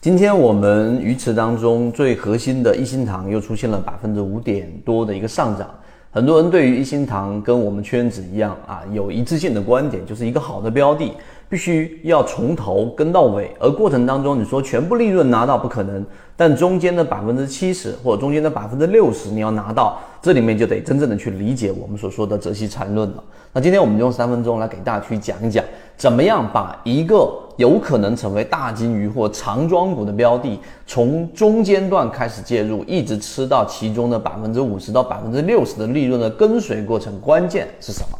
今天我们鱼池当中最核心的一心堂又出现了百分之五点多的一个上涨。很多人对于一心堂跟我们圈子一样啊，有一致性的观点，就是一个好的标的必须要从头跟到尾，而过程当中你说全部利润拿到不可能，但中间的百分之七十或者中间的百分之六十你要拿到，这里面就得真正的去理解我们所说的泽西禅论了。那今天我们用三分钟来给大家去讲一讲，怎么样把一个有可能成为大金鱼或长庄股的标的，从中间段开始介入，一直吃到其中的百分之五十到百分之六十的利润的跟随过程，关键是什么？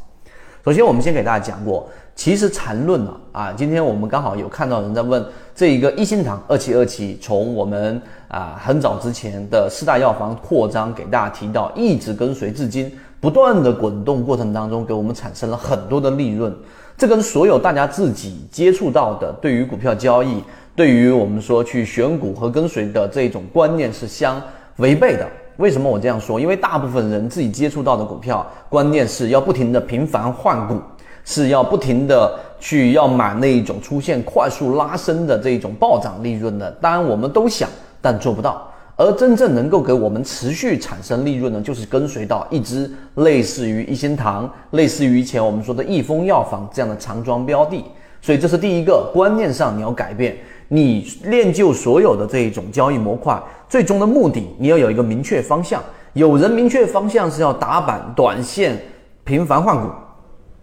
首先，我们先给大家讲过，其实缠论呢，啊，今天我们刚好有看到人在问这一个一心堂二期二期，从我们啊很早之前的四大药房扩张给大家提到，一直跟随至今。不断的滚动过程当中，给我们产生了很多的利润。这跟所有大家自己接触到的对于股票交易，对于我们说去选股和跟随的这种观念是相违背的。为什么我这样说？因为大部分人自己接触到的股票观念是要不停的频繁换股，是要不停的去要买那一种出现快速拉升的这种暴涨利润的。当然我们都想，但做不到。而真正能够给我们持续产生利润呢，就是跟随到一支类似于一心堂、类似于以前我们说的益丰药房这样的长庄标的。所以这是第一个观念上你要改变，你练就所有的这一种交易模块，最终的目的你要有一个明确方向。有人明确方向是要打板、短线、频繁换股，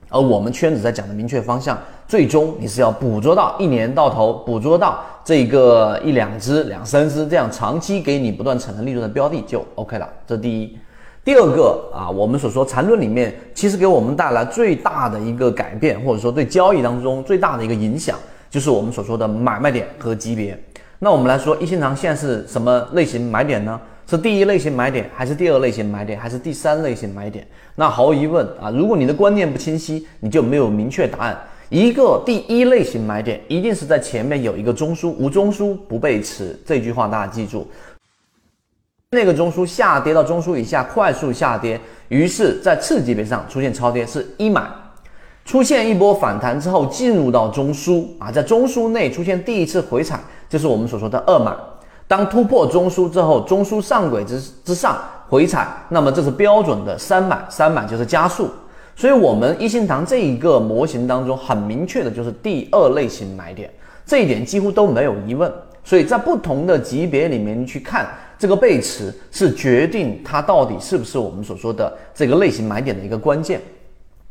而我们圈子在讲的明确方向，最终你是要捕捉到一年到头捕捉到。这个一两只、两三只这样长期给你不断产生利润的标的就 OK 了，这第一。第二个啊，我们所说缠论里面，其实给我们带来最大的一个改变，或者说对交易当中最大的一个影响，就是我们所说的买卖点和级别。那我们来说，一心堂现在是什么类型买点呢？是第一类型买点，还是第二类型买点，还是第三类型买点？那毫无疑问啊，如果你的观念不清晰，你就没有明确答案。一个第一类型买点，一定是在前面有一个中枢，无中枢不背驰。这句话大家记住。那个中枢下跌到中枢以下，快速下跌，于是，在次级别上出现超跌，是一买。出现一波反弹之后，进入到中枢啊，在中枢内出现第一次回踩，就是我们所说的二买。当突破中枢之后，中枢上轨之之上回踩，那么这是标准的三买，三买就是加速。所以，我们一心堂这一个模型当中，很明确的就是第二类型买点，这一点几乎都没有疑问。所以在不同的级别里面去看这个背驰，是决定它到底是不是我们所说的这个类型买点的一个关键。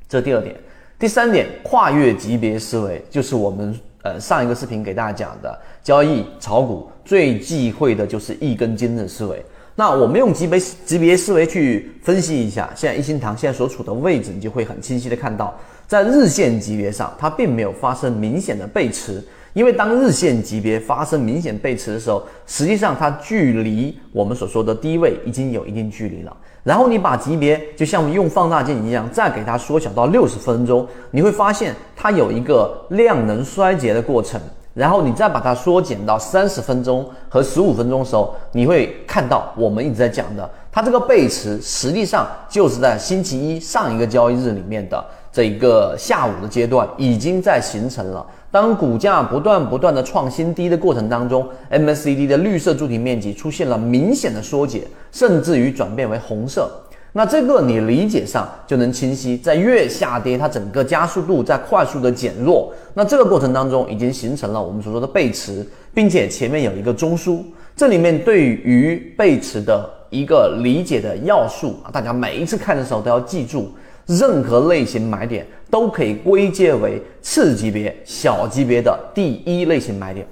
这第二点，第三点，跨越级别思维，就是我们呃上一个视频给大家讲的交易炒股最忌讳的就是一根筋的思维。那我们用级别级别思维去分析一下，现在一心堂现在所处的位置，你就会很清晰的看到，在日线级别上，它并没有发生明显的背驰，因为当日线级别发生明显背驰的时候，实际上它距离我们所说的低位已经有一定距离了。然后你把级别就像用放大镜一样，再给它缩小到六十分钟，你会发现它有一个量能衰竭的过程。然后你再把它缩减到三十分钟和十五分钟的时候，你会看到我们一直在讲的，它这个背驰实际上就是在星期一上一个交易日里面的这一个下午的阶段已经在形成了。当股价不断不断的创新低的过程当中，MACD 的绿色柱体面积出现了明显的缩减，甚至于转变为红色。那这个你理解上就能清晰，在越下跌，它整个加速度在快速的减弱。那这个过程当中已经形成了我们所说的背驰，并且前面有一个中枢。这里面对于背驰的一个理解的要素啊，大家每一次看的时候都要记住，任何类型买点都可以归结为次级别、小级别的第一类型买点。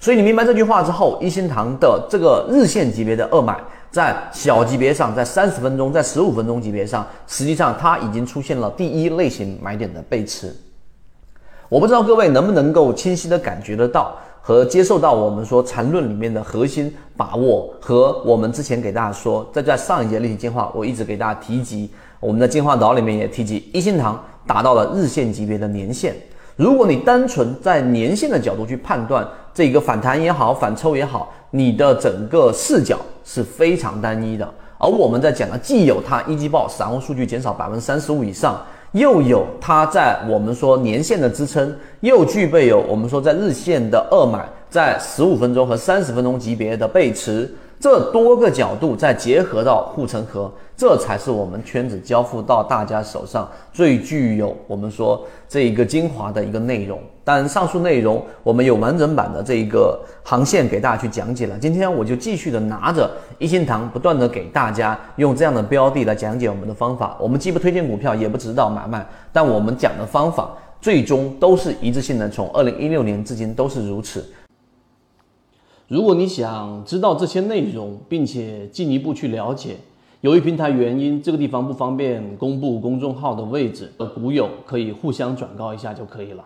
所以你明白这句话之后，一心堂的这个日线级别的二买。在小级别上，在三十分钟、在十五分钟级别上，实际上它已经出现了第一类型买点的背驰。我不知道各位能不能够清晰的感觉得到和接受到我们说缠论里面的核心把握，和我们之前给大家说，在在上一节立体进化，我一直给大家提及，我们在进化岛里面也提及，一心堂达到了日线级别的年线。如果你单纯在年线的角度去判断这个反弹也好，反抽也好，你的整个视角。是非常单一的，而我们在讲的，既有它一季报散户数据减少百分之三十五以上，又有它在我们说年线的支撑，又具备有我们说在日线的二买在十五分钟和三十分钟级别的背驰。这多个角度再结合到护城河，这才是我们圈子交付到大家手上最具有我们说这一个精华的一个内容。但上述内容我们有完整版的这一个航线给大家去讲解了。今天我就继续的拿着一心堂，不断的给大家用这样的标的来讲解我们的方法。我们既不推荐股票，也不指导买卖，但我们讲的方法最终都是一致性的，从二零一六年至今都是如此。如果你想知道这些内容，并且进一步去了解，由于平台原因，这个地方不方便公布公众号的位置，股友可以互相转告一下就可以了。